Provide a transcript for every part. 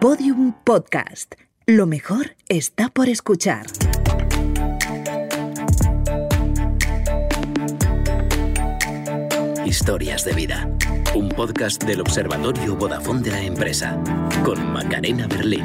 Podium Podcast. Lo mejor está por escuchar. Historias de vida. Un podcast del Observatorio Vodafone de la empresa. Con Macarena Berlín.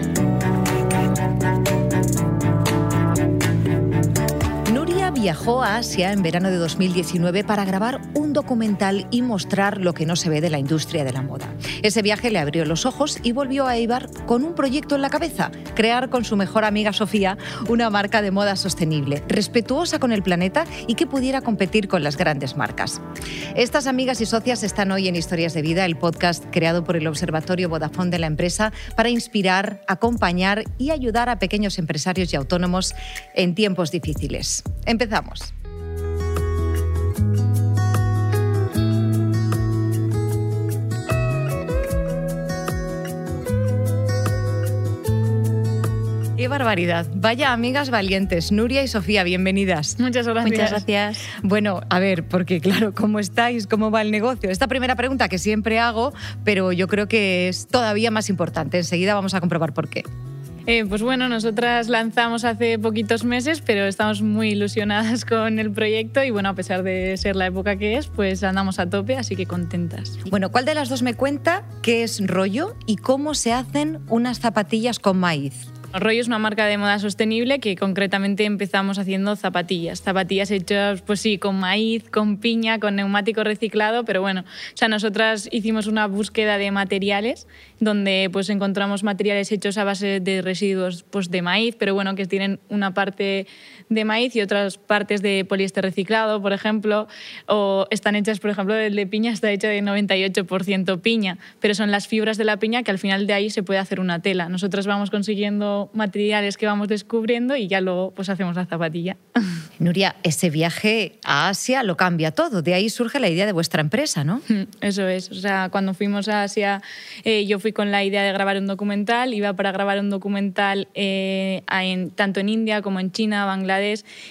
Viajó a Asia en verano de 2019 para grabar un documental y mostrar lo que no se ve de la industria de la moda. Ese viaje le abrió los ojos y volvió a Eibar con un proyecto en la cabeza, crear con su mejor amiga Sofía una marca de moda sostenible, respetuosa con el planeta y que pudiera competir con las grandes marcas. Estas amigas y socias están hoy en Historias de Vida, el podcast creado por el Observatorio Vodafone de la empresa para inspirar, acompañar y ayudar a pequeños empresarios y autónomos en tiempos difíciles. Empezamos. Qué barbaridad. Vaya amigas valientes. Nuria y Sofía, bienvenidas. Muchas gracias. Muchas gracias. Bueno, a ver, porque claro, ¿cómo estáis? ¿Cómo va el negocio? Esta primera pregunta que siempre hago, pero yo creo que es todavía más importante. Enseguida vamos a comprobar por qué. Eh, pues bueno, nosotras lanzamos hace poquitos meses, pero estamos muy ilusionadas con el proyecto y bueno, a pesar de ser la época que es, pues andamos a tope, así que contentas. Bueno, ¿cuál de las dos me cuenta qué es rollo y cómo se hacen unas zapatillas con maíz? Rollo es una marca de moda sostenible que concretamente empezamos haciendo zapatillas. Zapatillas hechas, pues sí, con maíz, con piña, con neumático reciclado, pero bueno, o sea, nosotras hicimos una búsqueda de materiales donde pues encontramos materiales hechos a base de residuos pues, de maíz, pero bueno, que tienen una parte de maíz y otras partes de poliéster reciclado, por ejemplo, o están hechas, por ejemplo, el de piña está hecho de 98% piña, pero son las fibras de la piña que al final de ahí se puede hacer una tela. Nosotros vamos consiguiendo materiales que vamos descubriendo y ya luego pues hacemos la zapatilla. Nuria, ese viaje a Asia lo cambia todo. De ahí surge la idea de vuestra empresa, ¿no? Eso es. O sea, cuando fuimos a Asia, eh, yo fui con la idea de grabar un documental. Iba para grabar un documental eh, en, tanto en India como en China, Bangladesh,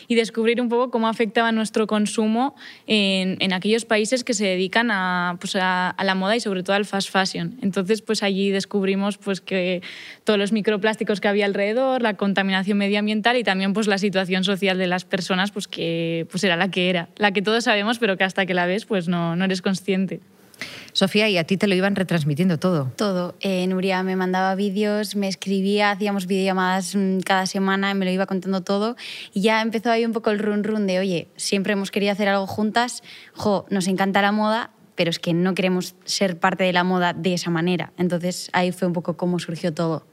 y descubrir un poco cómo afectaba nuestro consumo en, en aquellos países que se dedican a, pues a, la moda y sobre todo al fast fashion. Entonces, pues allí descubrimos pues, que todos los microplásticos que había alrededor, la contaminación medioambiental y también pues, la situación social de las personas, pues que pues, era la que era, la que todos sabemos, pero que hasta que la ves pues no, no eres consciente. Sofía, ¿y a ti te lo iban retransmitiendo todo? Todo. Eh, Nuria me mandaba vídeos, me escribía, hacíamos videollamadas cada semana, me lo iba contando todo. Y ya empezó ahí un poco el run run de, oye, siempre hemos querido hacer algo juntas, jo, nos encanta la moda, pero es que no queremos ser parte de la moda de esa manera. Entonces ahí fue un poco cómo surgió todo.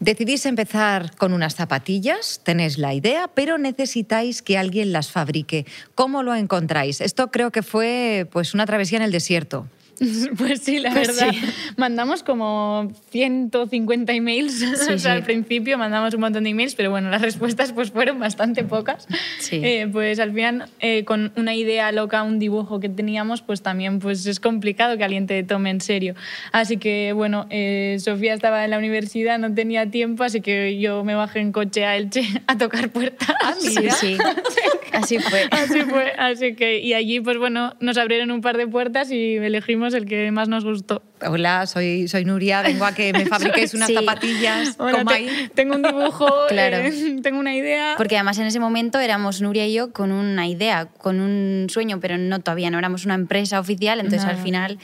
Decidís empezar con unas zapatillas, tenéis la idea, pero necesitáis que alguien las fabrique. ¿Cómo lo encontráis? Esto creo que fue pues una travesía en el desierto. Pues sí, la pues verdad. Sí. Mandamos como 150 emails sí, o sea, sí. al principio, mandamos un montón de emails, pero bueno, las respuestas pues fueron bastante pocas. Eh, pues al final, eh, con una idea loca, un dibujo que teníamos, pues también pues es complicado que alguien te tome en serio. Así que bueno, eh, Sofía estaba en la universidad, no tenía tiempo, así que yo me bajé en coche a Elche a tocar puertas. Ah, sí, sí. así fue. Así fue. Así que, y allí pues bueno, nos abrieron un par de puertas y elegimos el que más nos gustó. Hola, soy, soy Nuria, vengo a que me fabriquéis unas sí. zapatillas Hola, tengo un dibujo, claro. eh, tengo una idea. Porque además en ese momento éramos Nuria y yo con una idea, con un sueño, pero no todavía no éramos una empresa oficial, entonces no. al final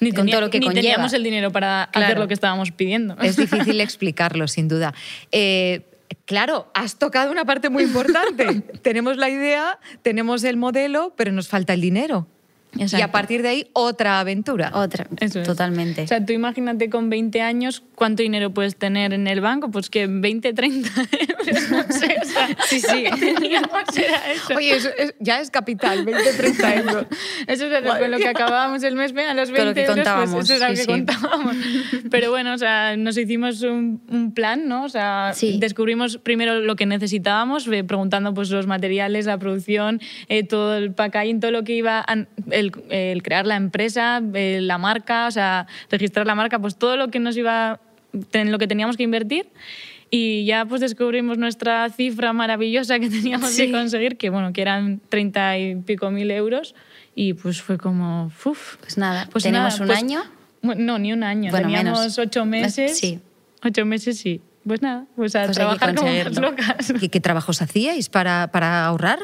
ni, con tenía, todo lo que ni conlleva. teníamos el dinero para claro. hacer lo que estábamos pidiendo. Es difícil explicarlo, sin duda. Eh, Claro, has tocado una parte muy importante. tenemos la idea, tenemos el modelo, pero nos falta el dinero. Exacto. Y a partir de ahí, otra aventura. Otra, Eso es. totalmente. O sea, tú imagínate con 20 años cuánto dinero puedes tener en el banco, pues que 20, 30 euros, no sé. O sea, sí, sí. eso. Oye, eso es, ya es capital, 20, 30 euros. Eso es con lo que acabábamos el mes, a los 20 lo que euros, contábamos, pues eso era sí, lo que sí. contábamos. Pero bueno, o sea, nos hicimos un, un plan, ¿no? O sea, sí. descubrimos primero lo que necesitábamos, eh, preguntando pues los materiales, la producción, eh, todo el packaging, todo lo que iba... A, el, el, crear la empresa, eh, la marca, o sea, registrar la marca, pues todo lo que nos iba, en lo que teníamos que invertir. Y ya pues descubrimos nuestra cifra maravillosa que teníamos sí. que conseguir, que bueno, que eran 30 y pico mil euros. Y pues fue como, uff. Pues nada, pues tenemos nada, un pues, año. No, ni un año. Bueno, Teníamos menos. ocho meses. Sí. Ocho meses, sí. Pues nada, pues a Pues trabajar como unas locas. ¿Qué, qué trabajos hacíais para, para ahorrar?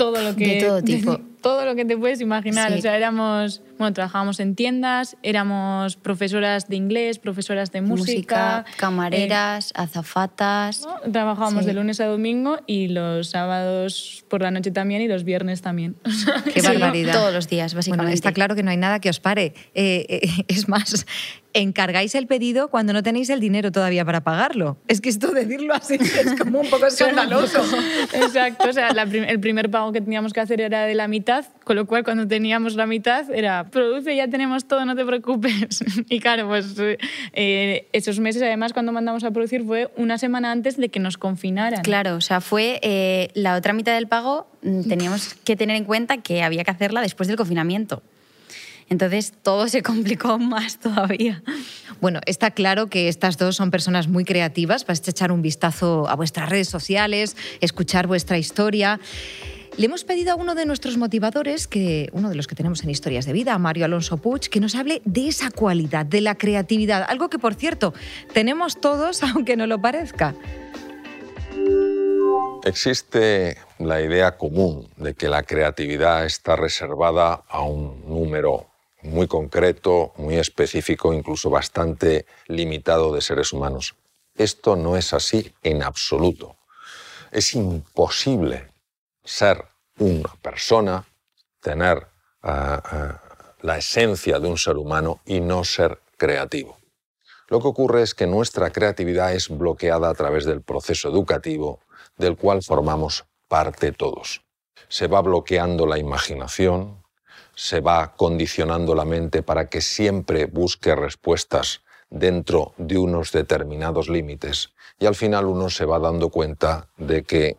todo lo que De todo tipo. todo lo que te puedes imaginar Sí. o sea éramos bueno trabajábamos en tiendas éramos profesoras de inglés profesoras de música, Música, camareras, azafatas. eh, ¿no? trabajábamos Sí. de lunes a domingo y los sábados por la noche también y los viernes también Qué barbaridad. Todos los días, básicamente. Bueno, está claro que no hay nada que os pare. Eh, eh, es más, encargáis el pedido cuando no tenéis el dinero todavía para pagarlo. Es que esto decirlo así es como un poco escandaloso. Exacto, o sea, la prim- el primer pago que teníamos que hacer era de la mitad, con lo cual cuando teníamos la mitad era, produce, ya tenemos todo, no te preocupes. Y claro, pues eh, esos meses además cuando mandamos a producir fue una semana antes de que nos confinaran. Claro, o sea, fue eh, la otra mitad del pago, mm, teníamos que tener en cuenta que había que hacerla después del confinamiento. Entonces todo se complicó más todavía. Bueno, está claro que estas dos son personas muy creativas. Vais a echar un vistazo a vuestras redes sociales, escuchar vuestra historia. Le hemos pedido a uno de nuestros motivadores, que uno de los que tenemos en Historias de Vida, a Mario Alonso Puig, que nos hable de esa cualidad, de la creatividad. Algo que, por cierto, tenemos todos, aunque no lo parezca. Existe la idea común de que la creatividad está reservada a un número muy concreto, muy específico, incluso bastante limitado de seres humanos. Esto no es así en absoluto. Es imposible ser una persona, tener ah, ah, la esencia de un ser humano y no ser creativo. Lo que ocurre es que nuestra creatividad es bloqueada a través del proceso educativo del cual formamos parte todos. Se va bloqueando la imaginación, se va condicionando la mente para que siempre busque respuestas dentro de unos determinados límites y al final uno se va dando cuenta de que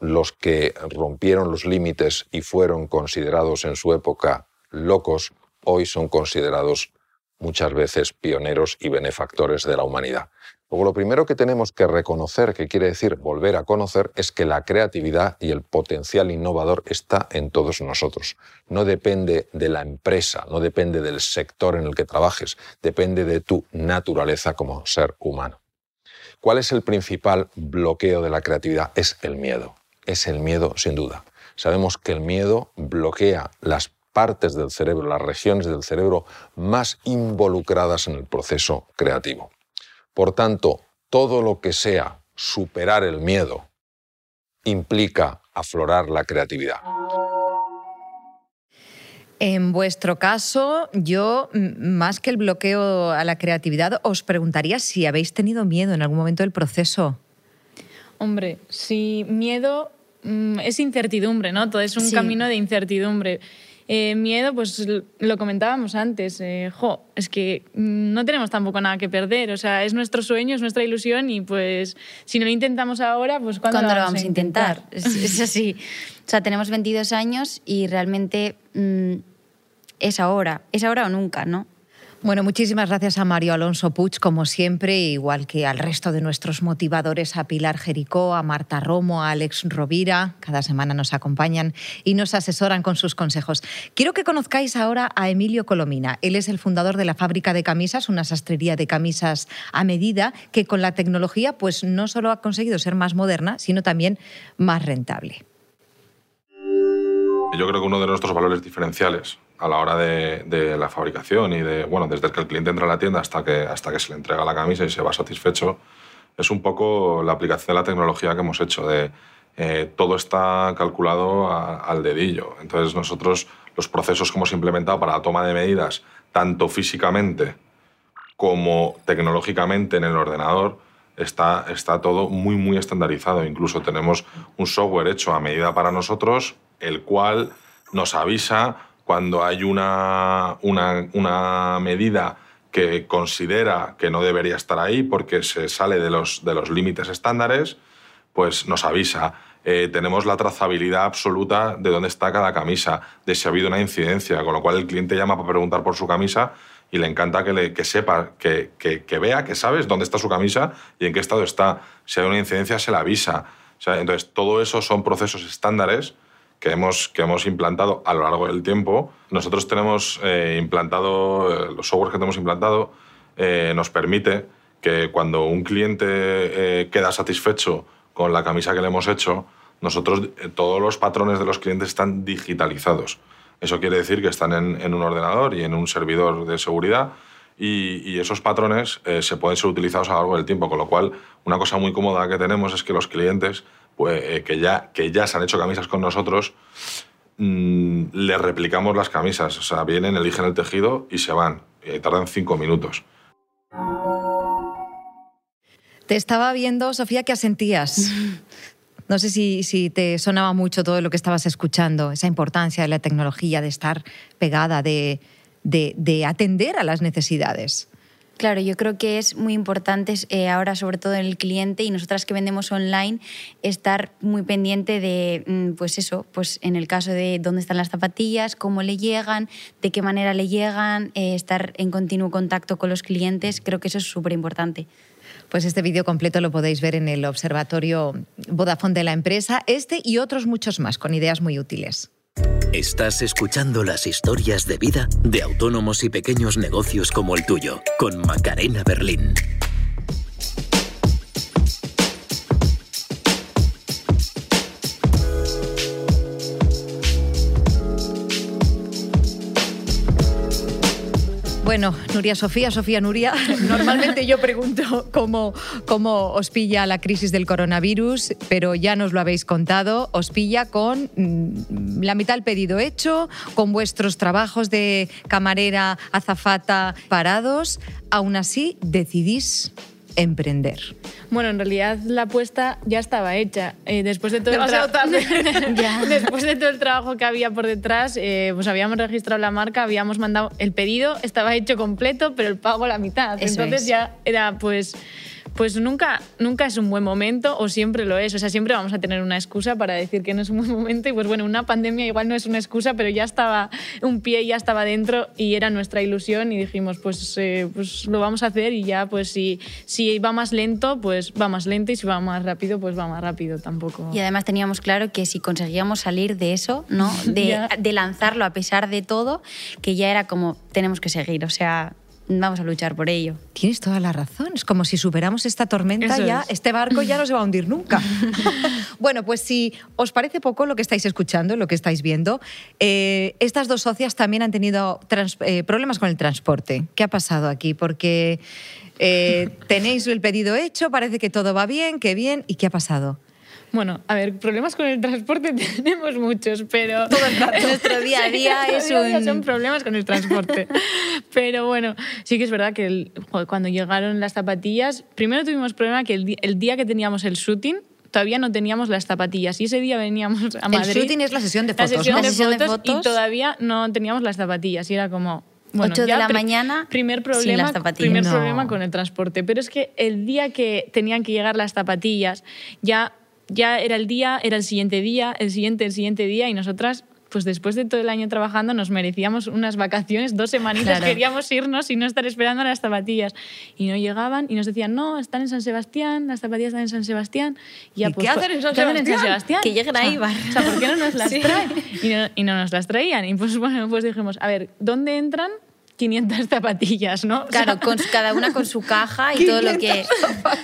los que rompieron los límites y fueron considerados en su época locos, hoy son considerados muchas veces pioneros y benefactores de la humanidad. Luego, lo primero que tenemos que reconocer, que quiere decir volver a conocer, es que la creatividad y el potencial innovador está en todos nosotros. No depende de la empresa, no depende del sector en el que trabajes, depende de tu naturaleza como ser humano. ¿Cuál es el principal bloqueo de la creatividad? Es el miedo. Es el miedo, sin duda. Sabemos que el miedo bloquea las partes del cerebro, las regiones del cerebro más involucradas en el proceso creativo. Por tanto, todo lo que sea superar el miedo implica aflorar la creatividad. En vuestro caso, yo, más que el bloqueo a la creatividad, os preguntaría si habéis tenido miedo en algún momento del proceso. Hombre, si miedo mm, es incertidumbre, ¿no? Todo es un Sí. camino de incertidumbre. Eh, miedo, pues lo comentábamos antes, eh, jo, es que mm, no tenemos tampoco nada que perder, o sea, es nuestro sueño, es nuestra ilusión y pues si no lo intentamos ahora, pues ¿cuándo, ¿Cuándo lo vamos a intentar? Es, es así. O sea, tenemos 22 años y realmente mm, es ahora. Es ahora o nunca, ¿no? Bueno, muchísimas gracias a Mario Alonso Puig, como siempre, igual que al resto de nuestros motivadores, a Pilar Jericó, a Marta Romo, a Alex Rovira. Cada semana nos acompañan y nos asesoran con sus consejos. Quiero que conozcáis ahora a Emilio Colomina. Él es el fundador de la fábrica de camisas, una sastrería de camisas a medida que con la tecnología pues no solo ha conseguido ser más moderna, sino también más rentable. Yo creo que uno de nuestros valores diferenciales a la hora de, de la fabricación y de, bueno, desde que el cliente entra a la tienda hasta que, hasta que se le entrega la camisa y se va satisfecho, es un poco la aplicación de la tecnología que hemos hecho, de eh, todo está calculado a- al dedillo. Entonces nosotros los procesos que hemos implementado para la toma de medidas, tanto físicamente como tecnológicamente en el ordenador, está, está todo muy, muy estandarizado. Incluso tenemos un software hecho a medida para nosotros, el cual nos avisa cuando hay una, una, una medida que considera que no debería estar ahí porque se sale de los, de los límites estándares, pues nos avisa. Eh, tenemos la trazabilidad absoluta de dónde está cada camisa, de si ha habido una incidencia, con lo cual el cliente llama para preguntar por su camisa y le encanta que, le, que sepa, que, que, que vea, que sabes dónde está su camisa y en qué estado está. Si hay una incidencia, se la avisa. O sea, entonces, todo eso son procesos estándares que hemos, que hemos implantado a lo largo del tiempo. Nosotros tenemos eh, implantado, eh, los softwares que tenemos implantado eh, nos permite que cuando un cliente queda satisfecho con la camisa que le hemos hecho, nosotros todos los patrones de los clientes están digitalizados. Eso quiere decir que están en, en un ordenador y en un servidor de seguridad y, y esos patrones se pueden ser utilizados a lo largo del tiempo, con lo cual una cosa muy cómoda que tenemos es que los clientes pues, eh, que, ya, que ya se han hecho camisas con nosotros, mmm, le replicamos las camisas. O sea, vienen, eligen el tejido y se van. Y tardan cinco minutos. Te estaba viendo, Sofía, ¿qué asentías? No sé si, si, te sonaba mucho todo lo que estabas escuchando, esa importancia de la tecnología, de estar pegada, de, de, de atender a las necesidades. Claro, yo creo que es muy importante eh, ahora, sobre todo en el cliente y nosotras que vendemos online, estar muy pendiente de, mm, pues eso, pues en el caso de dónde están las zapatillas, cómo le llegan, de qué manera le llegan, eh, estar en continuo contacto con los clientes, creo que eso es súper importante. Pues este vídeo completo lo podéis ver en el observatorio Vodafone de la empresa, este y otros muchos más, con ideas muy útiles. Estás escuchando las historias de vida de autónomos y pequeños negocios como el tuyo, con Macarena Berlín. Bueno, Nuria Sofía, Sofía Nuria, normalmente yo pregunto cómo, cómo os pilla la crisis del coronavirus, pero ya nos lo habéis contado, os pilla con mm, la mitad del pedido hecho, con vuestros trabajos de camarera, azafata parados, aún así decidís emprender. Bueno, en realidad la apuesta ya estaba hecha. Eh, después, de todo el después de todo el trabajo que había por detrás, eh, pues habíamos registrado la marca, habíamos mandado el pedido, estaba hecho completo, pero el pago la mitad. Eso Entonces es. ya era pues pues nunca, nunca es un buen momento o siempre lo es. O sea, siempre vamos a tener una excusa para decir que no es un buen momento. Y pues bueno, una pandemia igual no es una excusa, pero ya estaba un pie, ya estaba dentro y era nuestra ilusión y dijimos, pues, eh, pues lo vamos a hacer y ya, pues si, si va más lento, pues va más lento y si va más rápido, pues va más rápido tampoco. Y además teníamos claro que si conseguíamos salir de eso, ¿no? de, de lanzarlo a pesar de todo, que ya era como, tenemos que seguir, o sea, vamos a luchar por ello. Tienes toda la razón. Es como si superamos esta tormenta Eso ya, es. este barco ya no se va a hundir nunca. bueno, pues si os parece poco lo que estáis escuchando, lo que estáis viendo, eh, estas dos socias también han tenido trans- eh, problemas con el transporte. ¿Qué ha pasado aquí? Porque eh, tenéis el pedido hecho, parece que todo va bien, que bien, ¿y qué ha pasado? Bueno, a ver, problemas con el transporte tenemos muchos, pero... Nuestro día a día es un- Son problemas con el transporte. pero bueno, sí que es verdad que el- cuando llegaron las zapatillas, primero tuvimos problema que el, el día que teníamos el shooting, todavía no teníamos las zapatillas y ese día veníamos a Madrid. shooting es la sesión de La fotos, sesión ¿no? de La sesión de fotos y fotos. todavía no teníamos las zapatillas y era como... Bueno, Ocho de ya la mañana primer sin problema, las zapatillas. primer No. problema con el transporte. Pero es que el día que tenían que llegar las zapatillas, ya, ya era el día, era el siguiente día, el siguiente, el siguiente día, y nosotras, pues después de todo el año trabajando, nos merecíamos unas vacaciones, dos semanitas, Claro. queríamos irnos y no estar esperando las zapatillas. Y no llegaban y nos decían, no, están en San Sebastián, las zapatillas están en San Sebastián. Y, ¿Y pues, qué hacen en San ¿qué hacen Sebastián? Sebastián? Que lleguen a O sea. O sea, ¿por qué no nos las traen? Y no, y no nos las traían. Y pues bueno, pues dijimos, a ver, ¿dónde entran 500 zapatillas, no? O sea, Claro, con, cada una con su caja y todo lo que...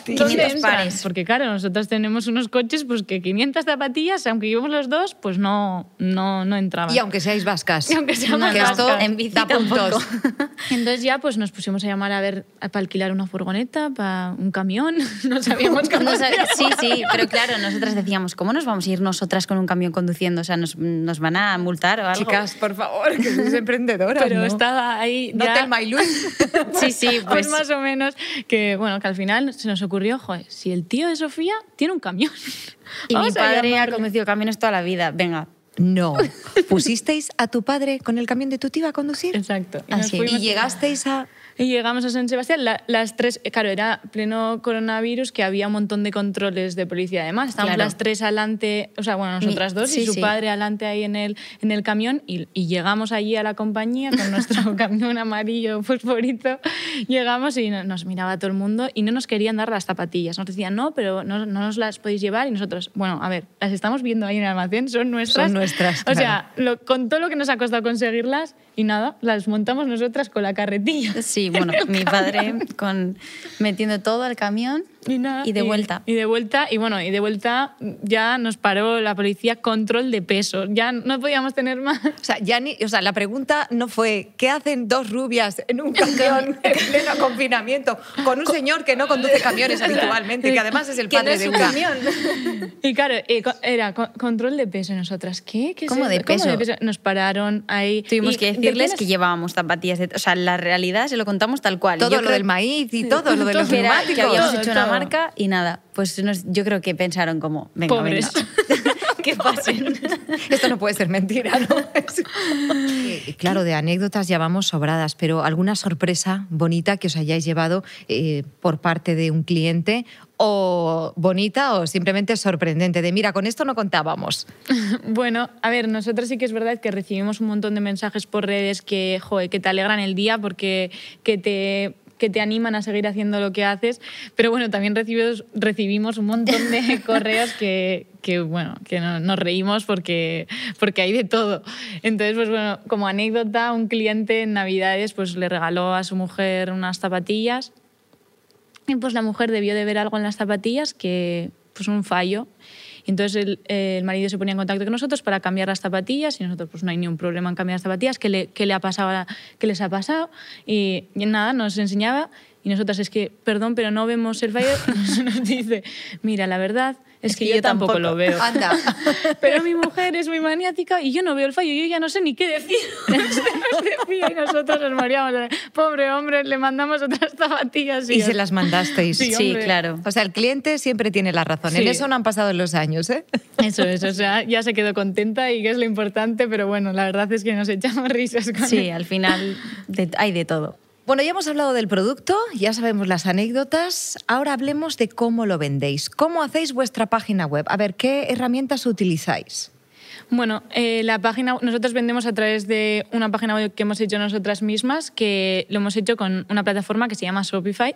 ¿Dónde 500 entran? pares. Porque claro, nosotros tenemos unos coches pues que 500 zapatillas, aunque llevamos los dos, pues no, no, no entraban. Y aunque seáis vascas. Y aunque seamos que esto vascas. En bici da puntos. Entonces ya pues nos pusimos a llamar a ver para alquilar una furgoneta, para un camión, no sabíamos cómo No sab- sí, sí, pero claro, nosotras decíamos, ¿cómo nos vamos a ir nosotras con un camión conduciendo? O sea, ¿nos, nos van a multar o algo? Chicas, por favor, que sois emprendedoras. Pero ¿no? estaba ahí No ya- Telma y Luis. Sí, sí, pues, pues... más o menos que bueno que al final se nos ocurrió joder si el tío de Sofía tiene un camión Y mi padre ha conducido camiones toda la vida. Venga, No. ¿Pusisteis a tu padre con el camión de tu tía a conducir? exacto y, Así. ¿Y llegasteis a...? Y llegamos a San Sebastián, la- las tres, eh, claro, era pleno coronavirus, que había un montón de controles de policía además. Estábamos Claro. las tres adelante, o sea, bueno, nosotras dos sí, y su sí. padre adelante ahí en el, en el camión y, y llegamos allí a la compañía con nuestro camión amarillo fosforito. Llegamos y no- nos miraba todo el mundo y no nos querían dar las zapatillas. Nos decían, no, pero no, no nos las podéis llevar y nosotros, bueno, a ver, las estamos viendo ahí en el almacén, son nuestras. Son nuestras, O sea, lo- con todo lo que nos ha costado conseguirlas y nada, las montamos nosotras con la carretilla. Sí, bueno, mi padre con, metiendo todo al camión Y, nada, y de vuelta. Y de vuelta, y bueno, y de vuelta ya nos paró la policía control de peso. Ya no podíamos tener más. O sea, ya ni- o sea, la pregunta no fue ¿qué hacen dos rubias en un camión en pleno confinamiento con un señor que no conduce camiones habitualmente, que además es el no padre es de un una? camión. Y claro, era co- control de peso nosotras. ¿Qué? ¿Qué es ¿Cómo de peso? Nos pararon ahí. Tuvimos Y que de decirles que llevábamos zapatillas. De, o sea, la realidad se lo contamos tal cual. Todo Yo lo creo del maíz y todo, lo de los neumáticos. que habíamos Todo, hecho una todo. Marca y nada. Pues nos- yo creo que pensaron como, venga, Pobres. venga. que pasen. Esto no puede ser mentira, ¿no? Eh, claro, de anécdotas ya vamos sobradas, pero alguna sorpresa bonita que os hayáis llevado eh, por parte de un cliente o bonita o simplemente sorprendente, de mira, con esto no contábamos. Bueno, a ver, nosotros sí que es verdad que recibimos un montón de mensajes por redes que, joder, que te alegran el día porque que te que te animan a seguir haciendo lo que haces, pero bueno, también recibimos, recibimos un montón de correos que, que, bueno, que no- nos reímos porque, porque hay de todo. Entonces, pues bueno, como anécdota, un cliente en Navidades pues le regaló a su mujer unas zapatillas y pues la mujer debió de ver algo en las zapatillas que, pues un fallo. Entonces el, el marido se ponía en contacto con nosotros para cambiar las zapatillas y nosotros pues no hay ningún problema en cambiar las zapatillas, ¿qué, le, qué le ha pasado, qué les ha pasado? Y, y nada, nos enseñaba y nosotras es que, perdón, pero no vemos el fallo. Nos dice, mira, la verdad es, que, yo, tampoco, lo veo. Anda. Pero mi mujer es muy maniática y yo no veo el fallo, yo ya no sé ni qué decir. nos decía y nosotros nos mareamos. Pobre hombre, le mandamos otras zapatillas. Y se las mandasteis. Sí, claro. O sea, el cliente siempre tiene la razón. En eso no han pasado los años, ¿eh? Eso es, o sea, ya se quedó contenta y que es lo importante, pero bueno, la verdad es que nos echamos risas con Sí, él. al final de- hay de todo. Bueno, ya hemos hablado del producto, ya sabemos las anécdotas. Ahora hablemos de cómo lo vendéis. ¿Cómo hacéis vuestra página web? A ver, ¿qué herramientas utilizáis? Bueno, eh, la página, nosotros vendemos a través de una página web que hemos hecho nosotras mismas, que lo hemos hecho con una plataforma que se llama Shopify,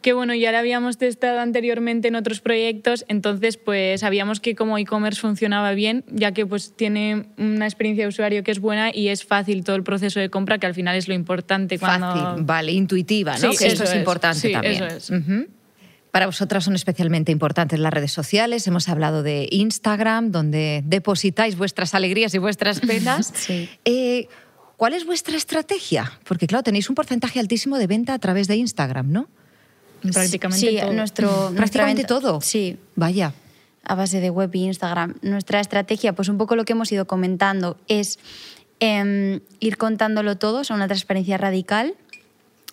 que bueno, ya la habíamos testado anteriormente en otros proyectos, entonces pues sabíamos que como e-commerce funcionaba bien, ya que pues tiene una experiencia de usuario que es buena y es fácil todo el proceso de compra, que al final es lo importante cuando... Fácil, vale, intuitiva, ¿no? Sí, que eso es, es. importante Sí, también. eso es. Ujú. Para vosotras son especialmente importantes las redes sociales. Hemos hablado de Instagram, donde depositáis vuestras alegrías y vuestras penas. Sí. Eh, ¿Cuál es vuestra estrategia? Porque, claro, tenéis un porcentaje altísimo de venta a través de Instagram, ¿no? Prácticamente sí, todo. Nuestro, Prácticamente todo. Sí, Vaya. a base de web y Instagram. Nuestra estrategia, pues un poco lo que hemos ido comentando, es em, ir contándolo todo, o sea, una transparencia radical.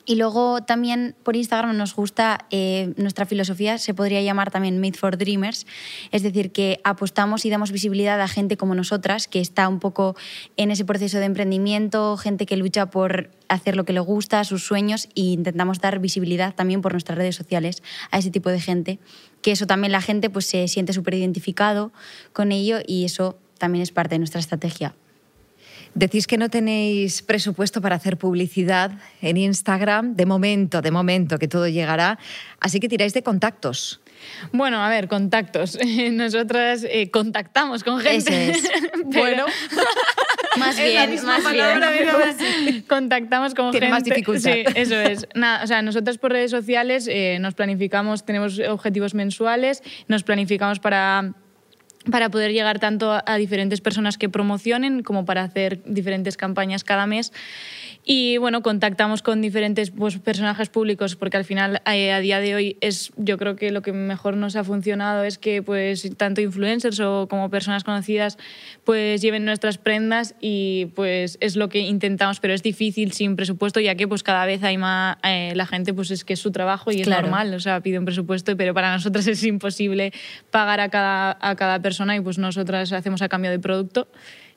Y luego también por Instagram nos gusta, eh, nuestra filosofía se podría llamar también Made for Dreamers, es decir, que apostamos y damos visibilidad a gente como nosotras, que está un poco en ese proceso de emprendimiento, gente que lucha por hacer lo que le gusta, sus sueños, e intentamos dar visibilidad también por nuestras redes sociales a ese tipo de gente, que eso también la gente pues, se siente súper identificado con ello y eso también es parte de nuestra estrategia. Decís que no tenéis presupuesto para hacer publicidad en Instagram, de momento, de momento, que todo llegará, así que tiráis de contactos. Bueno, a ver, contactos. Nosotras eh, contactamos con gente. Eso es. pero- Bueno, Más Es la bien, misma más palabra, bien. contactamos con Tiene gente. más dificultad. Sí, eso es. Nada, o sea, nosotros por redes sociales eh, nos planificamos, tenemos objetivos mensuales, nos planificamos para para poder llegar tanto a, diferentes personas que promocionen como para hacer diferentes campañas cada mes. Y bueno, contactamos con diferentes pues, personajes públicos porque al final eh, a día de hoy es yo creo que lo que mejor nos ha funcionado es que pues tanto influencers o como personas conocidas pues lleven nuestras prendas y pues es lo que intentamos, pero es difícil sin presupuesto ya que pues cada vez hay más eh, la gente pues es que es su trabajo y es Claro. normal, o sea, pide un presupuesto, pero para nosotros es imposible pagar a cada, a cada persona y pues nosotras hacemos a cambio de producto.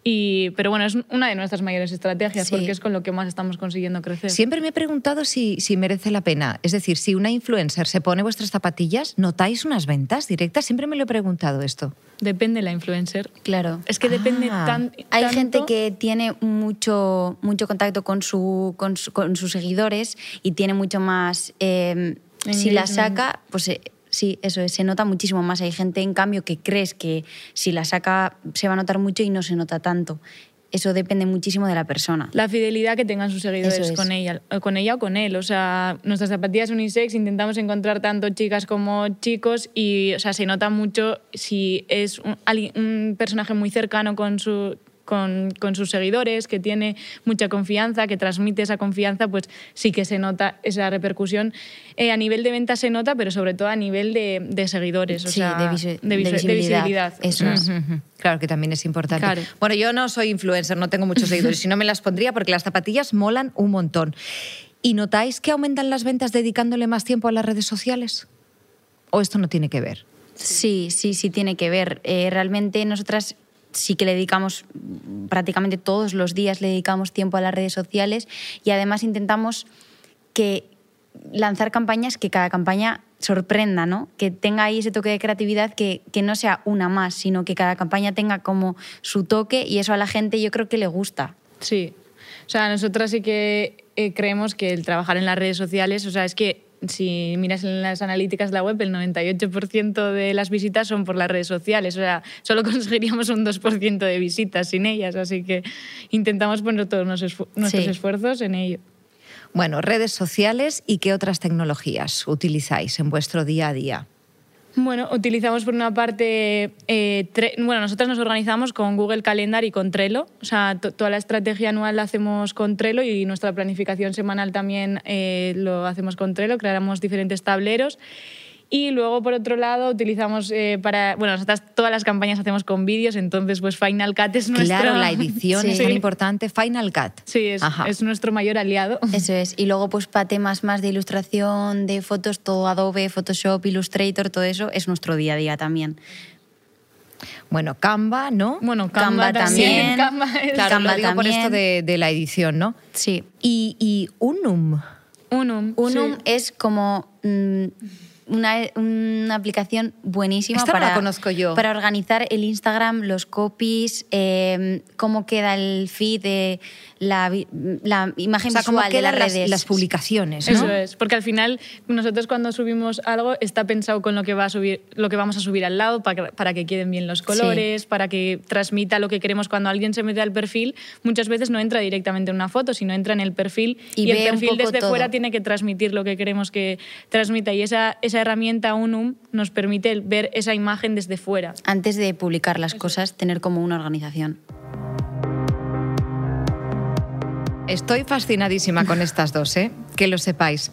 Y, pero bueno, es una de nuestras mayores estrategias Sí. porque es con lo que más estamos consiguiendo crecer. Siempre me he preguntado si, si merece la pena. Es decir, si una influencer se pone vuestras zapatillas, ¿notáis unas ventas directas? Siempre me lo he preguntado esto. Depende la influencer. Claro. Es que depende Ah. tan, Hay tanto- gente que tiene mucho, mucho contacto con, su, con, su- con sus seguidores y tiene mucho más... eh, si la saca, pues eh, sí, eso es, se nota muchísimo más. Hay gente, en cambio, que crees que si la saca se va a notar mucho y no se nota tanto. Eso depende muchísimo de la persona. la fidelidad que tengan sus seguidores es. con ella, con ella o con él. O sea, nuestras zapatillas unisex intentamos encontrar tanto chicas como chicos y, o sea, se nota mucho si es un personaje muy cercano con su con, con sus seguidores, que tiene mucha confianza, que transmite esa confianza, pues sí que se nota esa repercusión. Eh, a nivel de venta se nota, pero sobre todo a nivel de, de seguidores, o Sí, sea, de visu- de de visu- de visibilidad. Eso es. Ujú, ujú. Claro que también es importante. Claro. Bueno, yo no soy influencer, no tengo muchos seguidores, si no me las pondría porque las zapatillas molan un montón. ¿Y notáis que aumentan las ventas dedicándole más tiempo a las redes sociales? ¿O esto no tiene que ver? Sí, sí, sí tiene que ver. Eh, realmente nosotras sí que le dedicamos prácticamente todos los días le dedicamos tiempo a las redes sociales y además intentamos que lanzar campañas que cada campaña sorprenda, ¿no? Que tenga ahí ese toque de creatividad que, que no sea una más, sino que cada campaña tenga como su toque y eso a la gente yo creo que le gusta. Sí. O sea, nosotras sí que eh, creemos que el trabajar en las redes sociales, o sea, es que si miras en las analíticas de la web, el 98% de las visitas son por las redes sociales. O sea, solo conseguiríamos un 2% de visitas sin ellas. Así que intentamos poner todos nuestros Sí. esfuerzos en ello. Bueno, redes sociales y qué otras tecnologías utilizáis en vuestro día a día. Bueno, utilizamos por una parte, eh, bueno, nosotras nos organizamos con Google Calendar y con Trello, o sea, to- toda la estrategia anual la hacemos con Trello y nuestra planificación semanal también eh, lo hacemos con Trello, creamos diferentes tableros. Y luego, por otro lado, utilizamos eh, para, bueno, nosotras todas las campañas hacemos con vídeos, entonces pues Final Cut es nuestro... Claro, la edición Sí. es tan importante. Final Cut. Sí, es, es nuestro mayor aliado. Eso es. Y luego, pues para temas más de ilustración, de fotos, todo Adobe, Photoshop, Illustrator, todo eso es nuestro día a día también. Bueno, Canva, ¿no? Bueno, Canva, Canva también. también. Canva es- claro, Canva lo digo por también. esto de, de la edición, ¿no? Sí. Y, y Unum. Unum. Unum sí. es como mm, una, una aplicación buenísima Esta no para, la conozco yo. para organizar el Instagram, los copies, eh, cómo queda el feed, de la, la imagen O sea, cómo visual de las redes. las publicaciones, ¿no? Eso es, porque al final nosotros cuando subimos algo está pensado con lo que va a subir, lo que vamos a subir al lado para que, para que queden bien los colores, para que transmita lo que queremos cuando alguien se mete al perfil, muchas veces no entra directamente en una foto, sino entra en el perfil Y y, el perfil desde todo. fuera tiene que transmitir lo que queremos que transmita y esa, esa herramienta Unum nos permite ver esa imagen desde fuera. Antes de publicar las cosas, tener como una organización. Estoy fascinadísima con estas dos, ¿eh? que lo sepáis.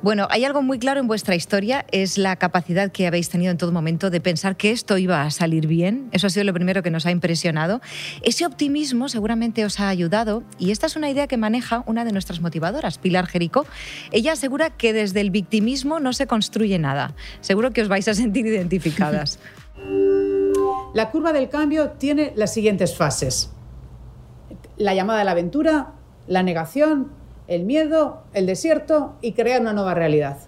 Bueno, hay algo muy claro en vuestra historia, es la capacidad que habéis tenido en todo momento de pensar que esto iba a salir bien. Eso ha sido lo primero que nos ha impresionado. Ese optimismo seguramente os ha ayudado y esta es una idea que maneja una de nuestras motivadoras, Pilar Jericó. Ella asegura que desde el victimismo no se construye nada. Seguro que os vais a sentir identificadas. La curva del cambio tiene las siguientes fases. La llamada a la aventura, la negación, el miedo, el desierto y crear una nueva realidad.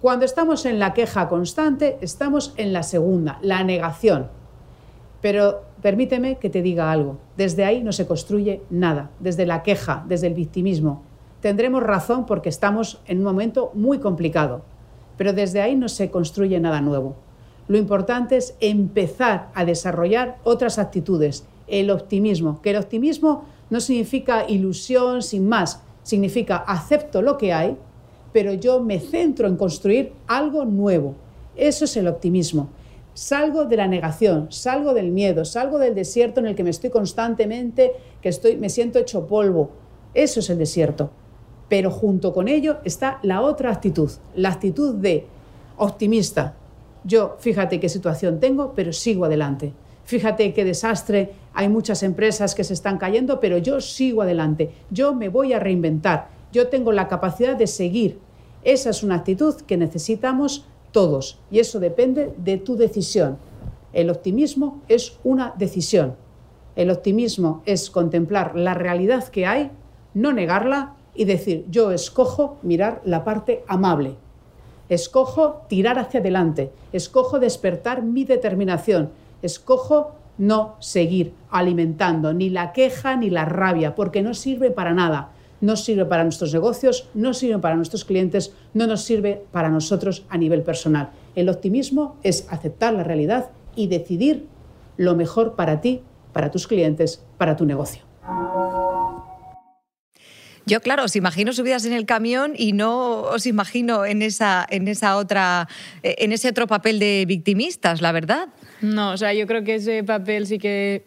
Cuando estamos en la queja constante, estamos en la segunda, la negación. Pero permíteme que te diga algo. Desde ahí no se construye nada, desde la queja, desde el victimismo. Tendremos razón porque estamos en un momento muy complicado, pero desde ahí no se construye nada nuevo. Lo importante es empezar a desarrollar otras actitudes, el optimismo, que el optimismo no significa ilusión sin más, significa acepto lo que hay, pero yo me centro en construir algo nuevo. Eso es el optimismo. Salgo de la negación, salgo del miedo, salgo del desierto en el que me estoy constantemente, que estoy, me siento hecho polvo. Eso es el desierto. Pero junto con ello está la otra actitud, la actitud de optimista. Yo, fíjate qué situación tengo, pero sigo adelante. Fíjate qué desastre, hay muchas empresas que se están cayendo, pero yo sigo adelante. Yo me voy a reinventar. Yo tengo la capacidad de seguir. Esa es una actitud que necesitamos todos y eso depende de tu decisión. El optimismo es una decisión. El optimismo es contemplar la realidad que hay, no negarla y decir, yo escojo mirar la parte amable, escojo tirar hacia adelante, escojo despertar mi determinación, escojo no seguir alimentando ni la queja ni la rabia, porque no sirve para nada. No sirve para nuestros negocios, no sirve para nuestros clientes, no nos sirve para nosotros a nivel personal. El optimismo es aceptar la realidad y decidir lo mejor para ti, para tus clientes, para tu negocio. Yo, claro, os imagino subidas en el camión y no os imagino en esa, en esa otra, en ese otro papel de victimistas, la verdad. No, o sea, yo creo que ese papel sí que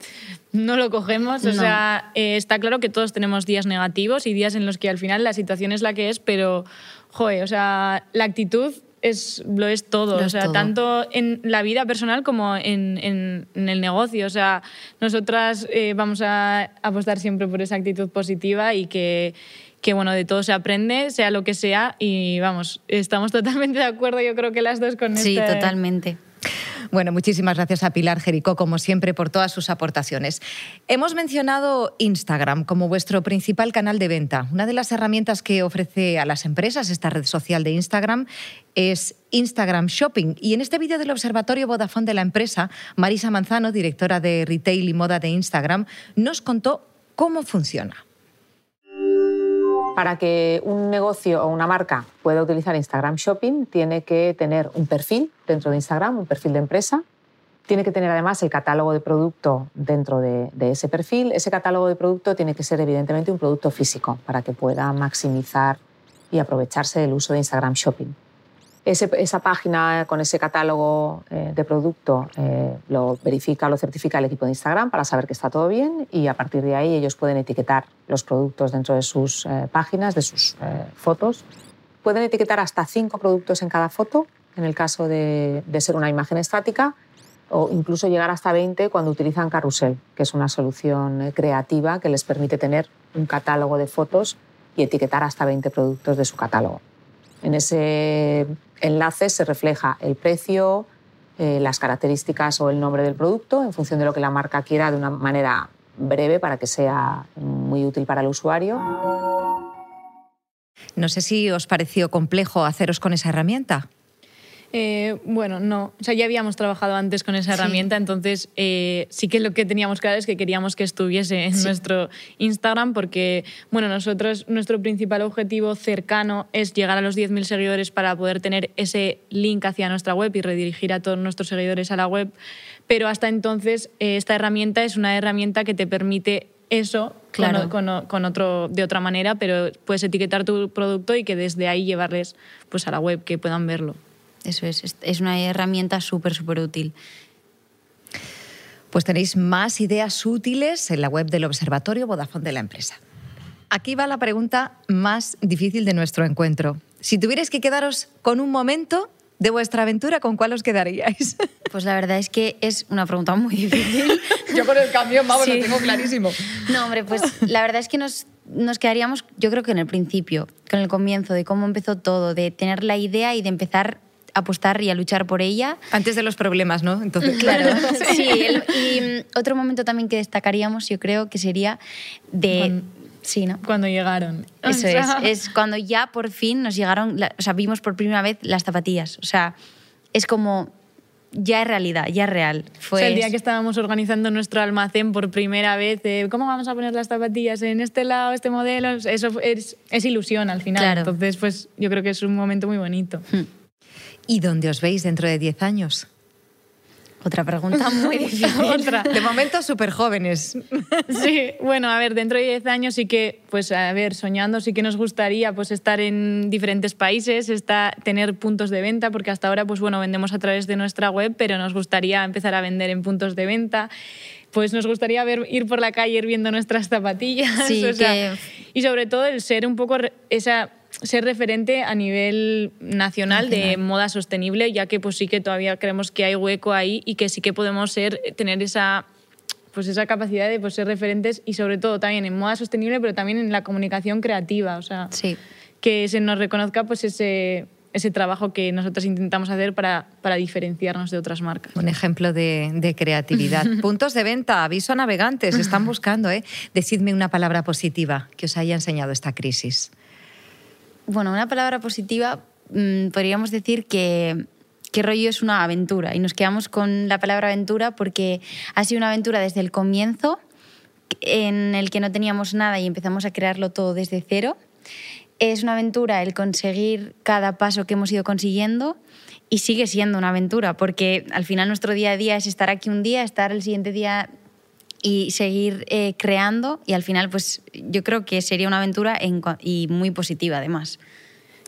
no lo cogemos. O sea, eh, está claro que todos tenemos días negativos y días en los que al final la situación es la que es, pero, joder, o sea, la actitud es, lo es todo, o sea, tanto en la vida personal como en, en, el negocio. O sea, nosotras eh, vamos a apostar siempre por esa actitud positiva y que, que, bueno, de todo se aprende, sea lo que sea, y vamos, estamos totalmente de acuerdo, yo creo que las dos con Sí, este totalmente. Bueno, muchísimas gracias a Pilar Jericó, como siempre, por todas sus aportaciones. Hemos mencionado Instagram como vuestro principal canal de venta. Una de las herramientas que ofrece a las empresas esta red social de Instagram es Instagram Shopping. Y en este vídeo del Observatorio Vodafone de la empresa, Marisa Manzano, directora de Retail y Moda de Instagram, nos contó cómo funciona. Para que un negocio o una marca pueda utilizar Instagram Shopping, tiene que tener un perfil dentro de Instagram, un perfil de empresa. Tiene que tener además el catálogo de producto dentro de, ese perfil. Ese catálogo de producto tiene que ser evidentemente un producto físico para que pueda maximizar y aprovecharse del uso de Instagram Shopping esa página con ese catálogo eh, de producto eh, lo verifica, lo certifica el equipo de Instagram para saber que está todo bien y a partir de ahí ellos pueden etiquetar los productos dentro de sus eh, páginas, de sus fotos. Pueden etiquetar hasta cinco productos en cada foto, en el caso de, de, ser una imagen estática, o incluso llegar hasta 20 cuando utilizan Carrusel, que es una solución creativa que les permite tener un catálogo de fotos y etiquetar hasta 20 productos de su catálogo. En ese enlace se refleja el precio, eh, las características o el nombre del producto en función de lo que la marca quiera de una manera breve para que sea muy útil para el usuario. No sé si os pareció complejo haceros con esa herramienta. Eh, bueno, no. O sea, ya habíamos trabajado antes con esa herramienta, entonces eh, sí que lo que teníamos claro es que queríamos que estuviese en nuestro Instagram porque, bueno, nosotros, nuestro principal objetivo cercano es llegar a los 10.000 seguidores para poder tener ese link hacia nuestra web y redirigir a todos nuestros seguidores a la web. Pero hasta entonces, eh, esta herramienta es una herramienta que te permite eso claro. con, con, otro, de otra manera, pero puedes etiquetar tu producto y que desde ahí llevarles pues, a la web, que puedan verlo. Eso es, es una herramienta súper, súper útil. Pues tenéis más ideas útiles en la web del Observatorio Vodafone de la empresa. Aquí va la pregunta más difícil de nuestro encuentro. Si tuvierais que quedaros con un momento de vuestra aventura, ¿con cuál os quedaríais? Pues la verdad es que es una pregunta muy difícil. yo con el cambio, vamos, lo tengo clarísimo. No, hombre, pues la verdad es que nos, nos quedaríamos, yo creo que en el principio, con el comienzo, de cómo empezó todo, de tener la idea y de empezar apostar y a luchar por ella. Antes de los problemas, ¿no? Entonces, claro. sí, y mm, otro momento también que destacaríamos, yo creo, que sería de... Cuando, sí, ¿no? Cuando llegaron. Eso es, es cuando ya por fin nos llegaron, o sea, vimos por primera vez las zapatillas. O sea, es como ya es realidad, ya es real. Fue el día que estábamos organizando nuestro almacén por primera vez, ¿cómo vamos a poner las zapatillas en este lado, este modelo? Eso es, es ilusión al final. Claro. Entonces, pues yo creo que es un momento muy bonito. Hmm. ¿Y dónde os veis dentro de 10 años? Otra pregunta muy difícil. Otra. De momento súper jóvenes. Sí, bueno, a ver, dentro de 10 años sí que, pues a ver, soñando sí que nos gustaría pues estar en diferentes países, está, tener puntos de venta, porque hasta ahora pues bueno, vendemos a través de nuestra web, pero nos gustaría empezar a vender en puntos de venta. Pues nos gustaría ver, ir por la calle viendo nuestras zapatillas. Sí, Y sobre todo el ser un poco esa ser referente a nivel nacional, de moda sostenible, ya que pues sí que todavía creemos que hay hueco ahí y que sí que podemos ser, tener esa pues esa capacidad de pues, ser referentes y sobre todo también en moda sostenible, pero también en la comunicación creativa, o sea, sí. que se nos reconozca pues ese, ese trabajo que nosotros intentamos hacer para, para diferenciarnos de otras marcas. Un ejemplo de, de creatividad. Puntos de venta, aviso a navegantes, están buscando, ¿eh? Decidme una palabra positiva que os haya enseñado esta crisis. Bueno, una palabra positiva mmm, podríamos decir que qué rollo es una aventura y nos quedamos con la palabra aventura porque ha sido una aventura desde el comienzo en el que no teníamos nada y empezamos a crearlo todo desde cero. Es una aventura el conseguir cada paso que hemos ido consiguiendo y sigue siendo una aventura porque al final nuestro día a día es estar aquí un día, estar el siguiente día y seguir eh, creando y al final pues yo creo que sería una aventura en, y muy positiva además.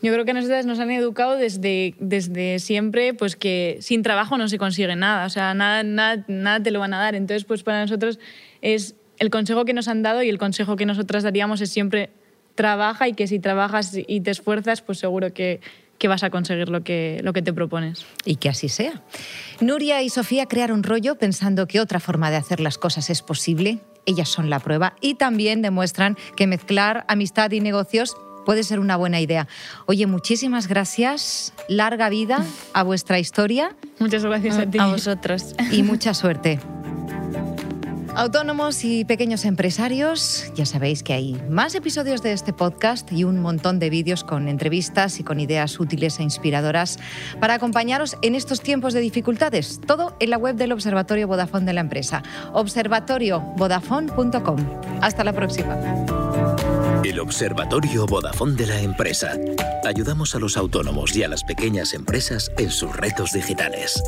Yo creo que a nosotras nos han educado desde, desde siempre pues que sin trabajo no se consigue nada, o sea, nada, nada, nada te lo van a dar. Entonces, pues para nosotros es el consejo que nos han dado y el consejo que nosotras daríamos es siempre trabaja y que si trabajas y te esfuerzas, pues seguro que, que vas a conseguir lo que, lo que te propones. Y que así sea. Nuria y Sofía crearon rollo pensando que otra forma de hacer las cosas es posible. Ellas son la prueba y también demuestran que mezclar amistad y negocios puede ser una buena idea. Oye, muchísimas gracias. Larga vida a vuestra historia. Muchas gracias a ti. A vosotros. Y mucha suerte. Autónomos y pequeños empresarios, ya sabéis que hay más episodios de este podcast y un montón de vídeos con entrevistas y con ideas útiles e inspiradoras para acompañaros en estos tiempos de dificultades. Todo en la web del Observatorio Vodafone de la empresa, observatoriovodafone.com. Hasta la próxima. El Observatorio Vodafone de la empresa. Ayudamos a los autónomos y a las pequeñas empresas en sus retos digitales.